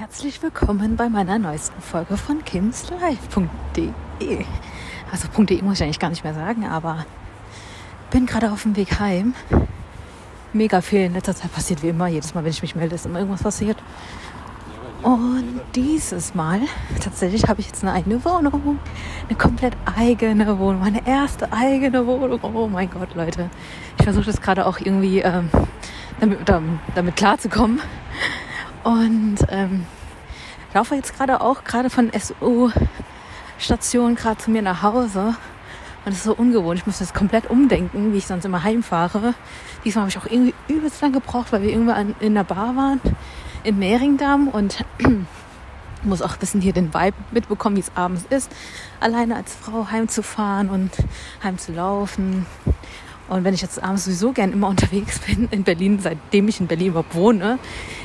herzlich willkommen bei meiner neuesten Folge von kimslive.de. Also .de muss ich eigentlich gar nicht mehr sagen, aber bin gerade auf dem Weg heim. Mega viel in letzter Zeit passiert wie immer. Jedes Mal, wenn ich mich melde, ist immer irgendwas passiert. Und dieses Mal, tatsächlich habe ich jetzt eine eigene Wohnung. Eine komplett eigene Wohnung. Meine erste eigene Wohnung. Oh mein Gott, Leute. Ich versuche das gerade auch irgendwie ähm, damit, damit klarzukommen. Und ähm, laufe jetzt gerade auch gerade von SU-Station gerade zu mir nach Hause. Und es ist so ungewohnt. Ich muss das komplett umdenken, wie ich sonst immer heimfahre. Diesmal habe ich auch irgendwie übelst lang gebraucht, weil wir irgendwann in der Bar waren in Mehringdamm und muss auch ein bisschen hier den Vibe mitbekommen, wie es abends ist, alleine als Frau heimzufahren und heimzulaufen. Und wenn ich jetzt abends sowieso gern immer unterwegs bin in Berlin, seitdem ich in Berlin überhaupt wohne.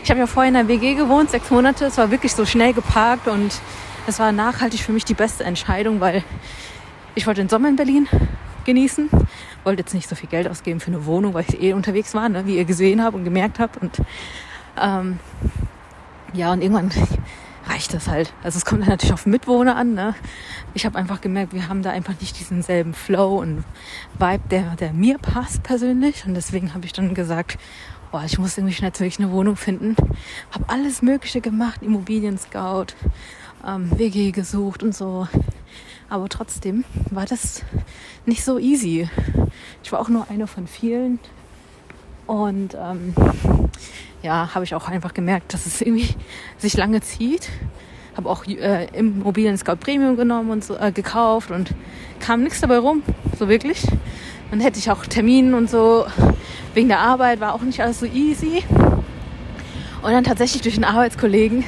Ich habe ja vorher in der WG gewohnt, sechs Monate. Es war wirklich so schnell geparkt und es war nachhaltig für mich die beste Entscheidung, weil ich wollte den Sommer in Berlin genießen, wollte jetzt nicht so viel Geld ausgeben für eine Wohnung, weil ich eh unterwegs war, ne, wie ihr gesehen habt und gemerkt habt. Und ähm, ja, und irgendwann reicht das halt. Also es kommt natürlich auf Mitwohner an. Ne? Ich habe einfach gemerkt, wir haben da einfach nicht diesen selben Flow und Vibe, der, der mir passt persönlich. Und deswegen habe ich dann gesagt, boah, ich muss irgendwie schnellstmöglich eine Wohnung finden. Habe alles Mögliche gemacht, Immobilien-Scout, ähm, WG gesucht und so. Aber trotzdem war das nicht so easy. Ich war auch nur eine von vielen. Und ähm, ja, habe ich auch einfach gemerkt, dass es irgendwie sich lange zieht. Habe auch äh, Immobilien Scout Premium genommen und so, äh, gekauft und kam nichts dabei rum, so wirklich. Dann hätte ich auch Terminen und so wegen der Arbeit war auch nicht alles so easy. Und dann tatsächlich durch einen Arbeitskollegen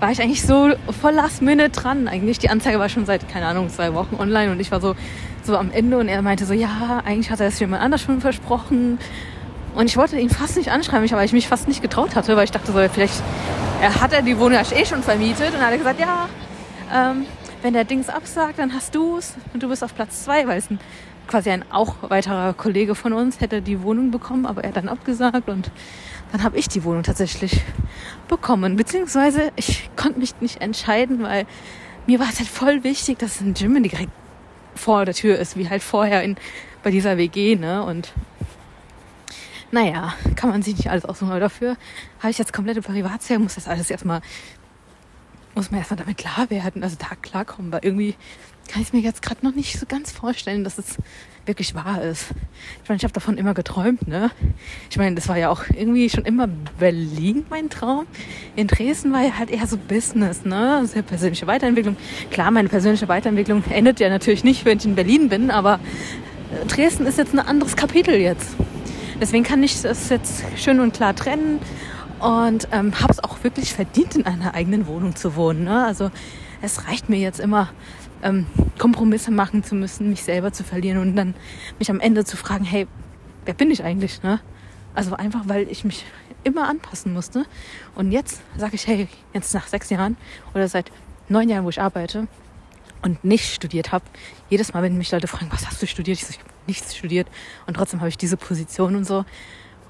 war ich eigentlich so voll last minute dran. Eigentlich die Anzeige war schon seit keine Ahnung zwei Wochen online und ich war so so am Ende und er meinte so ja eigentlich hat er es jemand anders schon versprochen und ich wollte ihn fast nicht anschreiben, weil ich mich fast nicht getraut hatte, weil ich dachte so, vielleicht er hat er die Wohnung eh schon vermietet. Und dann hat er gesagt, ja, ähm, wenn der Dings absagt, dann hast du es und du bist auf Platz zwei, weil es ein, quasi ein auch weiterer Kollege von uns hätte die Wohnung bekommen, aber er hat dann abgesagt und dann habe ich die Wohnung tatsächlich bekommen. Beziehungsweise ich konnte mich nicht entscheiden, weil mir war es halt voll wichtig, dass ein Gym direkt vor der Tür ist, wie halt vorher in, bei dieser WG, ne? Und naja, kann man sich nicht alles aussuchen. Aber dafür habe ich jetzt komplette Privatsphäre, muss das alles erstmal, muss man erstmal damit klar werden, also da klarkommen, weil irgendwie kann ich mir jetzt gerade noch nicht so ganz vorstellen, dass es wirklich wahr ist. Ich meine, ich habe davon immer geträumt, ne? Ich meine, das war ja auch irgendwie schon immer Berlin mein Traum. In Dresden war ja halt eher so Business, ne? Sehr persönliche Weiterentwicklung. Klar, meine persönliche Weiterentwicklung endet ja natürlich nicht, wenn ich in Berlin bin, aber Dresden ist jetzt ein anderes Kapitel jetzt. Deswegen kann ich das jetzt schön und klar trennen und ähm, habe es auch wirklich verdient, in einer eigenen Wohnung zu wohnen. Ne? Also es reicht mir jetzt immer, ähm, Kompromisse machen zu müssen, mich selber zu verlieren und dann mich am Ende zu fragen, hey, wer bin ich eigentlich? Ne? Also einfach, weil ich mich immer anpassen musste. Und jetzt sage ich, hey, jetzt nach sechs Jahren oder seit neun Jahren, wo ich arbeite und nicht studiert habe, jedes Mal, wenn mich Leute fragen, was hast du studiert? Ich so, ich nichts studiert und trotzdem habe ich diese Position und so.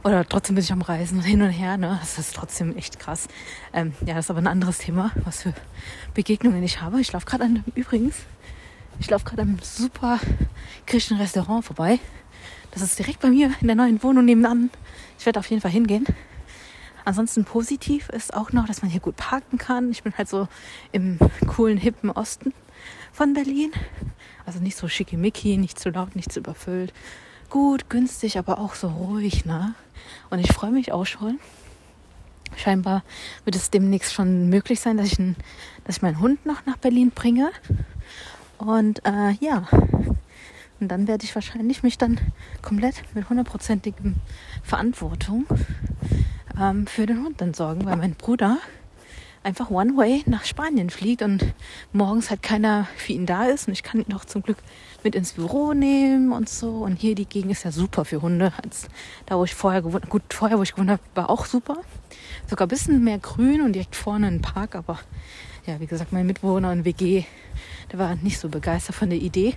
Oder trotzdem bin ich am Reisen hin und her. Ne? Das ist trotzdem echt krass. Ähm, ja, das ist aber ein anderes Thema, was für Begegnungen ich habe. Ich laufe gerade an, übrigens, ich laufe gerade am super griechischen Restaurant vorbei. Das ist direkt bei mir in der neuen Wohnung nebenan. Ich werde auf jeden Fall hingehen. Ansonsten positiv ist auch noch, dass man hier gut parken kann. Ich bin halt so im coolen, hippen Osten von Berlin. Also nicht so schickimicki, nicht zu laut, nicht zu überfüllt. Gut, günstig, aber auch so ruhig, ne? Und ich freue mich auch schon. Scheinbar wird es demnächst schon möglich sein, dass ich, ein, dass ich meinen Hund noch nach Berlin bringe. Und äh, ja, und dann werde ich wahrscheinlich mich dann komplett mit hundertprozentigem Verantwortung ähm, für den Hund dann sorgen, weil mein Bruder einfach One Way nach Spanien fliegt und morgens halt keiner für ihn da ist. Und ich kann ihn doch zum Glück mit ins Büro nehmen und so. Und hier die Gegend ist ja super für Hunde. Als da, wo ich vorher gewohnt. Gut, vorher, wo ich gewohnt habe, war auch super. Sogar ein bisschen mehr grün und direkt vorne ein Park. Aber ja, wie gesagt, mein Mitbewohner in WG, der war nicht so begeistert von der Idee.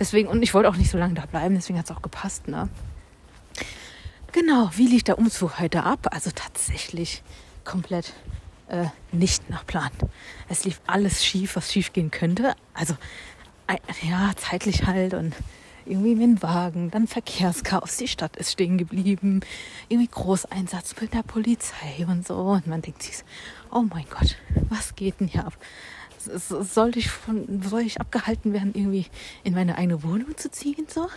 Deswegen, und ich wollte auch nicht so lange da bleiben, deswegen hat es auch gepasst, ne? Genau, wie lief der Umzug heute ab? Also tatsächlich komplett äh, nicht nach Plan. Es lief alles schief, was schief gehen könnte. Also ja, zeitlich halt und irgendwie mit dem Wagen, dann Verkehrschaos, die Stadt ist stehen geblieben, irgendwie Großeinsatz mit der Polizei und so. Und man denkt sich, oh mein Gott, was geht denn hier ab? Sollte ich, von, soll ich abgehalten werden, irgendwie in meine eigene Wohnung zu ziehen? So?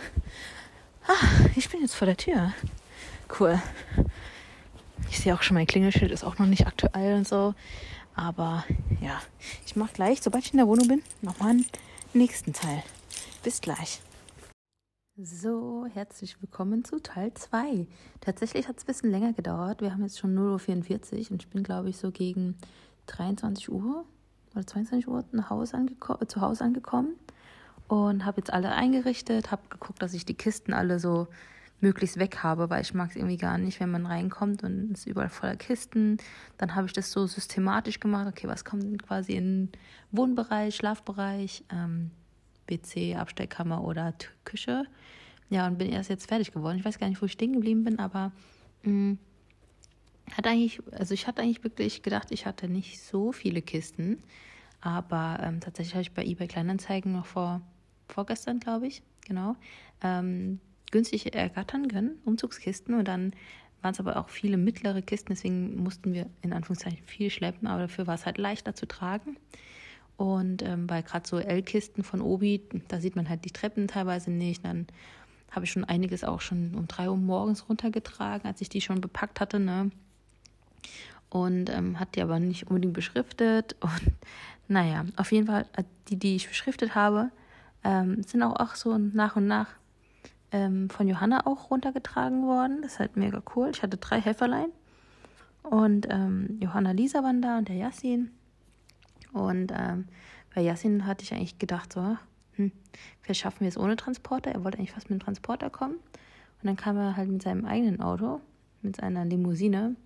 Ah, ich bin jetzt vor der Tür. Cool. Ich sehe auch schon, mein Klingelschild ist auch noch nicht aktuell und so. Aber ja, ich mache gleich, sobald ich in der Wohnung bin, nochmal einen nächsten Teil. Bis gleich. So, herzlich willkommen zu Teil 2. Tatsächlich hat es ein bisschen länger gedauert. Wir haben jetzt schon 0.44 Uhr und ich bin, glaube ich, so gegen 23 Uhr oder 22 Uhr nach Hause äh, zu Hause angekommen und habe jetzt alle eingerichtet, habe geguckt, dass ich die Kisten alle so möglichst weg habe, weil ich mag es irgendwie gar nicht, wenn man reinkommt und es ist überall voller Kisten. Dann habe ich das so systematisch gemacht. Okay, was kommt denn quasi in Wohnbereich, Schlafbereich, ähm, WC, Abstellkammer oder Küche. Ja, und bin erst jetzt fertig geworden. Ich weiß gar nicht, wo ich stehen geblieben bin, aber mh, mm, hat eigentlich, also ich hatte eigentlich wirklich gedacht, ich hatte nicht so viele Kisten. Aber ähm, tatsächlich habe ich bei eBay Kleinanzeigen noch vor, vorgestern, glaube ich, genau, ähm, günstig ergattern können, Umzugskisten. Und dann waren es aber auch viele mittlere Kisten, deswegen mussten wir in Anführungszeichen viel schleppen, aber dafür war es halt leichter zu tragen. Und ähm, weil gerade so L-Kisten von Obi, da sieht man halt die Treppen teilweise nicht. Dann habe ich schon einiges auch schon um drei Uhr morgens runtergetragen, als ich die schon bepackt hatte. Ne? Und ähm, hat die aber nicht unbedingt beschriftet. Und naja, auf jeden Fall, äh, die, die ich beschriftet habe, ähm, sind auch, auch so nach und nach ähm, von Johanna auch runtergetragen worden. Das ist halt mega cool. Ich hatte drei Helferlein. Und ähm, Johanna Lisa waren da und der Yassin. Und ähm, bei Yassin hatte ich eigentlich gedacht, so, hm, vielleicht schaffen wir es ohne Transporter. Er wollte eigentlich fast mit dem Transporter kommen. Und dann kam er halt mit seinem eigenen Auto, mit seiner Limousine.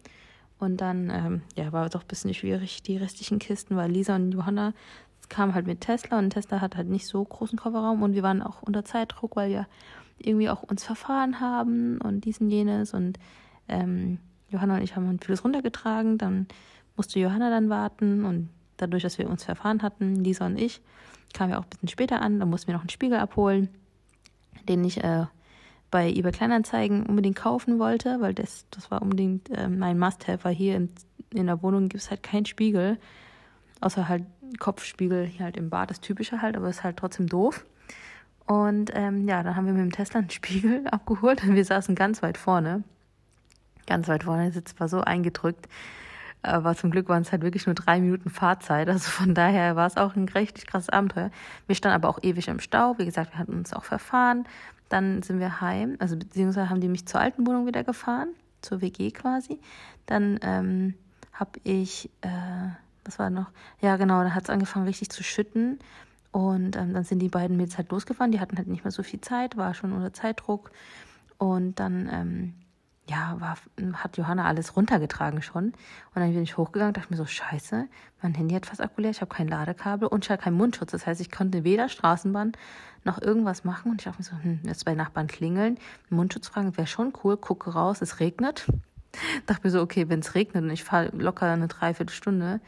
Und dann ähm, ja, war es auch ein bisschen schwierig, die restlichen Kisten, weil Lisa und Johanna kamen halt mit Tesla und Tesla hat halt nicht so großen Kofferraum und wir waren auch unter Zeitdruck, weil wir irgendwie auch uns verfahren haben und dies und jenes und ähm, Johanna und ich haben vieles runtergetragen, dann musste Johanna dann warten und dadurch, dass wir uns verfahren hatten, Lisa und ich, kamen wir auch ein bisschen später an. Da mussten wir noch einen Spiegel abholen, den ich äh, bei eBay Kleinanzeigen unbedingt kaufen wollte, weil das, das war unbedingt äh, mein Must-Have, weil hier in, in der Wohnung gibt es halt keinen Spiegel, außer halt Kopfspiegel hier halt im Bad, das Typische halt, aber ist halt trotzdem doof. Und ähm, ja, dann haben wir mit dem Tesla einen Spiegel abgeholt und wir saßen ganz weit vorne. Ganz weit vorne, der Sitz war so eingedrückt. Aber zum Glück waren es halt wirklich nur drei Minuten Fahrzeit. Also von daher war es auch ein richtig krasses Abenteuer. Wir standen aber auch ewig im Stau. Wie gesagt, wir hatten uns auch verfahren. Dann sind wir heim. Also beziehungsweise haben die mich zur alten Wohnung wieder gefahren. Zur WG quasi. Dann ähm, habe ich, äh, was war noch? Ja, genau, da hat es angefangen richtig zu schütten. Und ähm, dann sind die beiden Mädels halt losgefahren. Die hatten halt nicht mehr so viel Zeit, war schon unter Zeitdruck. Und dann ähm, ja, war, hat Johanna alles runtergetragen schon. Und dann bin ich hochgegangen, dachte mir so, scheiße, mein Handy hat fast akku ich habe kein Ladekabel und ich hatte keinen Mundschutz. Das heißt, ich konnte weder Straßenbahn noch irgendwas machen. Und ich dachte mir so, hm, jetzt bei Nachbarn klingeln, Mundschutz fragen, wäre schon cool, gucke raus, es regnet. dachte mir so, okay, wenn es regnet und ich fahre locker eine Dreiviertelstunde,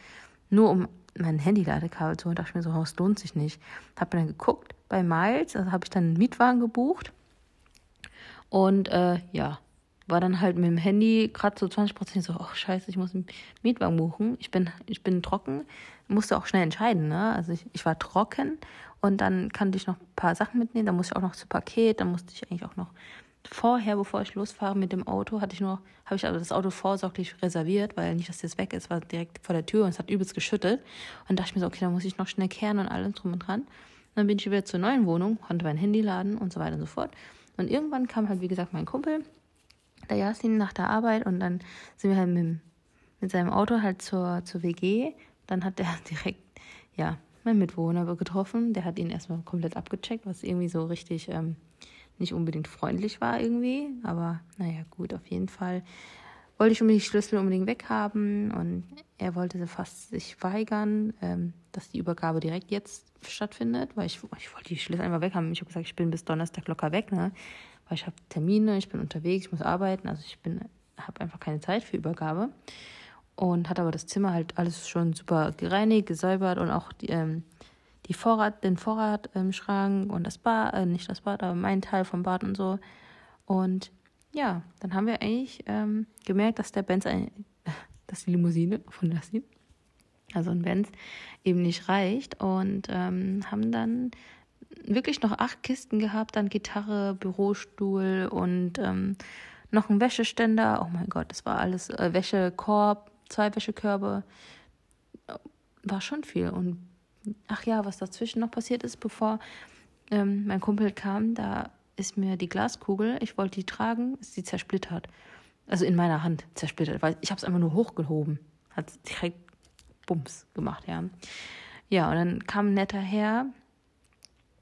nur um mein Handy-Ladekabel zu holen, dachte mir so, es lohnt sich nicht. Habe dann geguckt bei Miles, also habe ich dann einen Mietwagen gebucht. Und äh, ja, war dann halt mit dem Handy gerade so 20 Prozent so, oh scheiße, ich muss einen Mietwagen buchen. Ich bin, ich bin trocken, musste auch schnell entscheiden, ne? Also ich, ich war trocken und dann kannte ich noch ein paar Sachen mitnehmen, dann musste ich auch noch zu Paket, dann musste ich eigentlich auch noch vorher, bevor ich losfahre mit dem Auto, hatte ich nur, habe ich also das Auto vorsorglich reserviert, weil nicht, dass das weg ist, war direkt vor der Tür und es hat übelst geschüttet. Und dachte ich mir so, okay, dann muss ich noch schnell kehren und alles drum und dran. Und dann bin ich wieder zur neuen Wohnung, konnte mein Handy laden und so weiter und so fort. Und irgendwann kam halt, wie gesagt, mein Kumpel der Yasin nach der Arbeit und dann sind wir halt mit, mit seinem Auto halt zur, zur WG. Dann hat er direkt, ja, mein Mitbewohner getroffen. Der hat ihn erstmal komplett abgecheckt, was irgendwie so richtig ähm, nicht unbedingt freundlich war irgendwie. Aber naja, gut, auf jeden Fall wollte ich unbedingt die Schlüssel unbedingt weghaben und er wollte fast sich weigern, ähm, dass die Übergabe direkt jetzt stattfindet, weil ich, ich wollte die Schlüssel einfach weghaben. Ich habe gesagt, ich bin bis Donnerstag locker weg, ne? weil ich habe Termine, ich bin unterwegs, ich muss arbeiten, also ich bin habe einfach keine Zeit für Übergabe. und hat aber das Zimmer halt alles schon super gereinigt, gesäubert und auch die, ähm, die Vorrat, den Vorratschrank ähm, und das Bad, äh, nicht das Bad, aber mein Teil vom Bad und so. Und ja, dann haben wir eigentlich ähm, gemerkt, dass der Benz, ein, dass die Limousine von Lassin, also ein Benz, eben nicht reicht und ähm, haben dann wirklich noch acht Kisten gehabt, dann Gitarre, Bürostuhl und ähm, noch ein Wäscheständer. Oh mein Gott, das war alles äh, Wäschekorb, zwei Wäschekörbe. War schon viel. Und ach ja, was dazwischen noch passiert ist, bevor ähm, mein Kumpel kam, da ist mir die Glaskugel, ich wollte die tragen, ist sie zersplittert. Also in meiner Hand zersplittert, weil ich habe es einfach nur hochgehoben. Hat direkt Bums gemacht, ja. Ja, und dann kam ein netter Herr,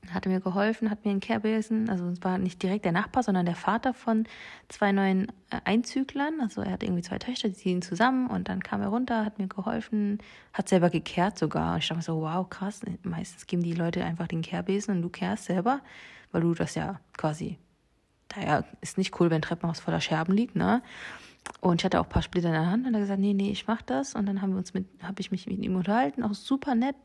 hat mir geholfen, hat mir einen Kehrbesen, also es war nicht direkt der Nachbar, sondern der Vater von zwei neuen äh, Einzüglern. Also er hat irgendwie zwei Töchter, die ziehen zusammen und dann kam er runter, hat mir geholfen, hat selber gekehrt sogar. Und ich dachte mir so, wow, krass, meistens geben die Leute einfach den Kehrbesen und du kehrst selber, weil du das ja quasi, daher ist nicht cool, wenn Treppenhaus voller Scherben liegt, ne? Und ich hatte auch ein paar Splitter in der Hand und er hat gesagt, nee, nee, ich mach das. Und dann haben wir uns mit, habe ich mich mit ihm unterhalten, auch super nett.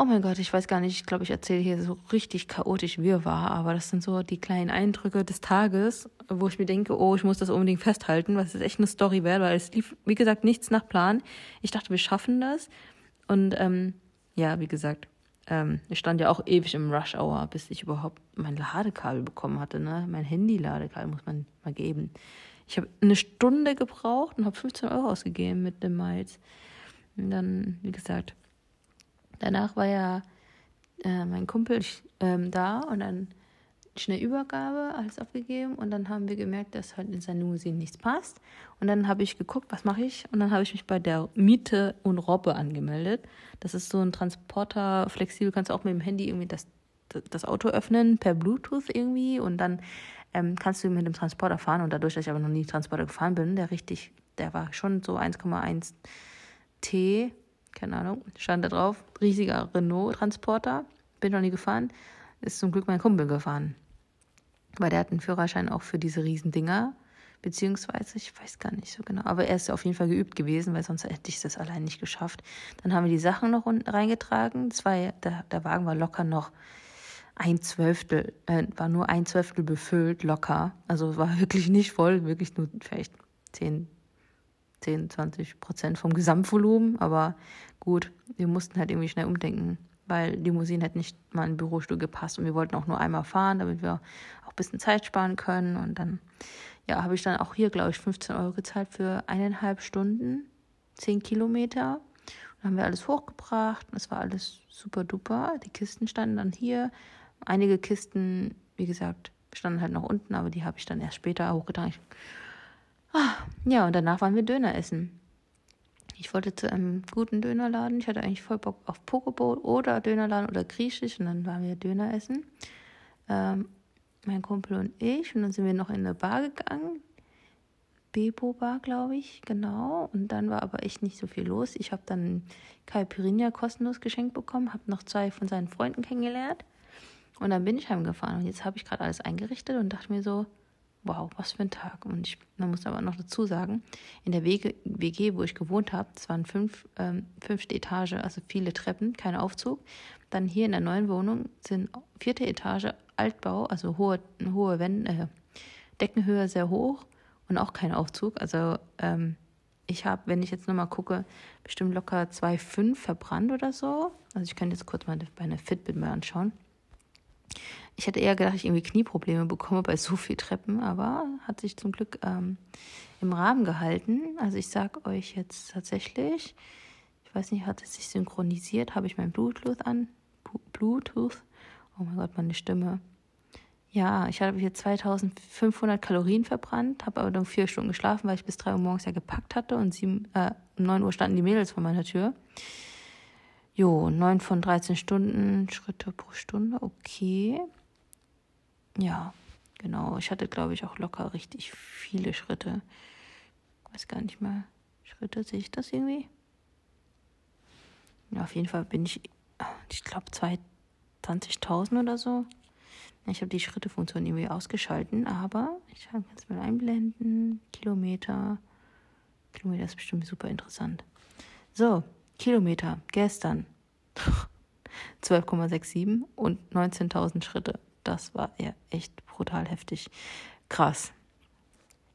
Oh mein Gott, ich weiß gar nicht, ich glaube, ich erzähle hier so richtig chaotisch wie war, aber das sind so die kleinen Eindrücke des Tages, wo ich mir denke, oh, ich muss das unbedingt festhalten, weil es echt eine Story wert, weil es lief, wie gesagt, nichts nach Plan. Ich dachte, wir schaffen das. Und ähm, ja, wie gesagt, ähm, ich stand ja auch ewig im Rush Hour, bis ich überhaupt mein Ladekabel bekommen hatte, ne? Mein Handy-Ladekabel muss man mal geben. Ich habe eine Stunde gebraucht und habe 15 Euro ausgegeben mit dem Miles. Und dann, wie gesagt, Danach war ja äh, mein Kumpel ähm, da und dann schnell Übergabe, alles aufgegeben und dann haben wir gemerkt, dass halt in seine Limousine nichts passt. Und dann habe ich geguckt, was mache ich? Und dann habe ich mich bei der Miete und Robbe angemeldet. Das ist so ein Transporter, flexibel, kannst du auch mit dem Handy irgendwie das, das Auto öffnen, per Bluetooth irgendwie und dann ähm, kannst du mit dem Transporter fahren. Und dadurch, dass ich aber noch nie Transporter gefahren bin, der richtig, der war schon so 1,1 T keine Ahnung, stand da drauf, riesiger Renault-Transporter, bin noch nie gefahren, ist zum Glück mein Kumpel gefahren. Weil der hat einen Führerschein auch für diese Riesendinger, beziehungsweise, ich weiß gar nicht so genau, aber er ist auf jeden Fall geübt gewesen, weil sonst hätte ich das allein nicht geschafft. Dann haben wir die Sachen noch reingetragen, das war, der, der Wagen war locker noch ein Zwölftel, äh, war nur ein Zwölftel befüllt, locker. Also war wirklich nicht voll, wirklich nur vielleicht zehn 10, 20 Prozent vom Gesamtvolumen. Aber gut, wir mussten halt irgendwie schnell umdenken, weil Limousine hat nicht mal in den Bürostuhl gepasst und wir wollten auch nur einmal fahren, damit wir auch ein bisschen Zeit sparen können. Und dann, ja, habe ich dann auch hier, glaube ich, 15 Euro gezahlt für eineinhalb Stunden, 10 Kilometer. Dann haben wir alles hochgebracht und es war alles super duper. Die Kisten standen dann hier. Einige Kisten, wie gesagt, standen halt noch unten, aber die habe ich dann erst später hochgetragen. Ah, ja, und danach waren wir Döner essen. Ich wollte zu einem guten Dönerladen. Ich hatte eigentlich voll Bock auf Pokeball oder Dönerladen oder Griechisch. Und dann waren wir Döner essen. Ähm, mein Kumpel und ich. Und dann sind wir noch in eine Bar gegangen. Bebo Bar, glaube ich, genau. Und dann war aber echt nicht so viel los. Ich habe dann Caipirinha kostenlos geschenkt bekommen, habe noch zwei von seinen Freunden kennengelernt. Und dann bin ich heimgefahren. Und jetzt habe ich gerade alles eingerichtet und dachte mir so, wow, was für ein Tag. Und ich man muss aber noch dazu sagen, in der WG, wo ich gewohnt habe, es waren fünf, ähm, fünfte Etage, also viele Treppen, kein Aufzug. Dann hier in der neuen Wohnung sind vierte Etage Altbau, also hohe, hohe Wände, äh, Deckenhöhe sehr hoch und auch kein Aufzug. Also ähm, ich habe, wenn ich jetzt nochmal gucke, bestimmt locker 2,5 verbrannt oder so. Also ich kann jetzt kurz mal meine Fitbit mal anschauen. Ich hätte eher gedacht, ich irgendwie Knieprobleme bekomme bei so viel Treppen, aber hat sich zum Glück ähm, im Rahmen gehalten. Also ich sag euch jetzt tatsächlich, ich weiß nicht, hat es sich synchronisiert? Habe ich mein Bluetooth an? Bluetooth? Oh mein Gott, meine Stimme. Ja, ich habe hier 2500 Kalorien verbrannt, habe aber dann vier Stunden geschlafen, weil ich bis drei Uhr morgens ja gepackt hatte und sieben, äh, um neun Uhr standen die Mädels vor meiner Tür. Jo, 9 von 13 Stunden, Schritte pro Stunde, okay. Ja, genau. Ich hatte, glaube ich, auch locker richtig viele Schritte. Weiß gar nicht mal. Schritte, sehe ich das irgendwie? Ja, auf jeden Fall bin ich, ich glaube, 20.000 oder so. Ich habe die Schrittefunktion irgendwie ausgeschalten, aber ich kann es mal einblenden. Kilometer, Kilometer ist bestimmt super interessant. So, Kilometer, gestern 12,67 und 19.000 Schritte. Das war ja echt brutal heftig. Krass.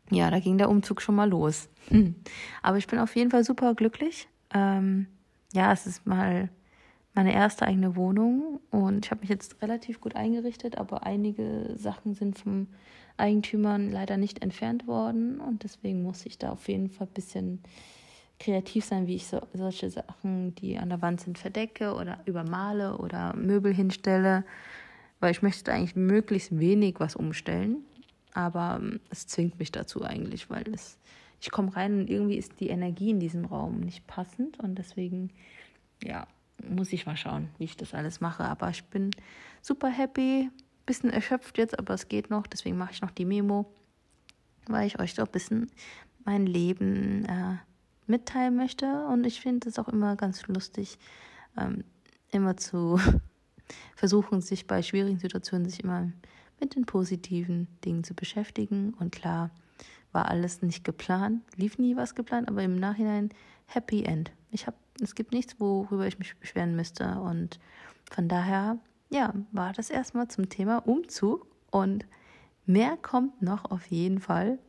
Ja, da ging der Umzug schon mal los. Hm. Aber ich bin auf jeden Fall super glücklich. Ähm, ja, es ist mal meine erste eigene Wohnung und ich habe mich jetzt relativ gut eingerichtet, aber einige Sachen sind vom Eigentümern leider nicht entfernt worden und deswegen muss ich da auf jeden Fall ein bisschen kreativ sein, wie ich so, solche Sachen, die an der Wand sind, verdecke oder übermale oder Möbel hinstelle, weil ich möchte eigentlich möglichst wenig was umstellen, aber ähm, es zwingt mich dazu eigentlich, weil es, ich komme rein und irgendwie ist die Energie in diesem Raum nicht passend. Und deswegen, ja, muss ich mal schauen, wie ich das alles mache, aber ich bin super happy, bisschen erschöpft jetzt, aber es geht noch, deswegen mache ich noch die Memo, weil ich euch doch ein bisschen mein Leben äh, mitteilen möchte. Und ich finde es auch immer ganz lustig, ähm, immer zu versuchen, sich bei schwierigen Situationen sich immer mit den positiven Dingen zu beschäftigen. Und klar, war alles nicht geplant, lief nie was geplant, aber im Nachhinein Happy End. Ich habe, es gibt nichts, worüber ich mich beschweren müsste. Und von daher, ja, war das erstmal zum Thema Umzug. Und mehr kommt noch auf jeden Fall.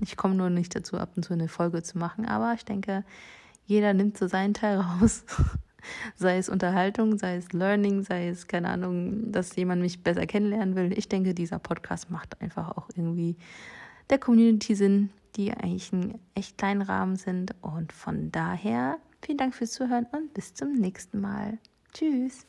Ich komme nur nicht dazu, ab und zu eine Folge zu machen, aber ich denke, jeder nimmt so seinen Teil raus. sei es Unterhaltung, sei es Learning, sei es, keine Ahnung, dass jemand mich besser kennenlernen will. Ich denke, dieser Podcast macht einfach auch irgendwie der Community Sinn, die eigentlich einen echt kleinen Rahmen sind. Und von daher vielen Dank fürs Zuhören und bis zum nächsten Mal. Tschüss.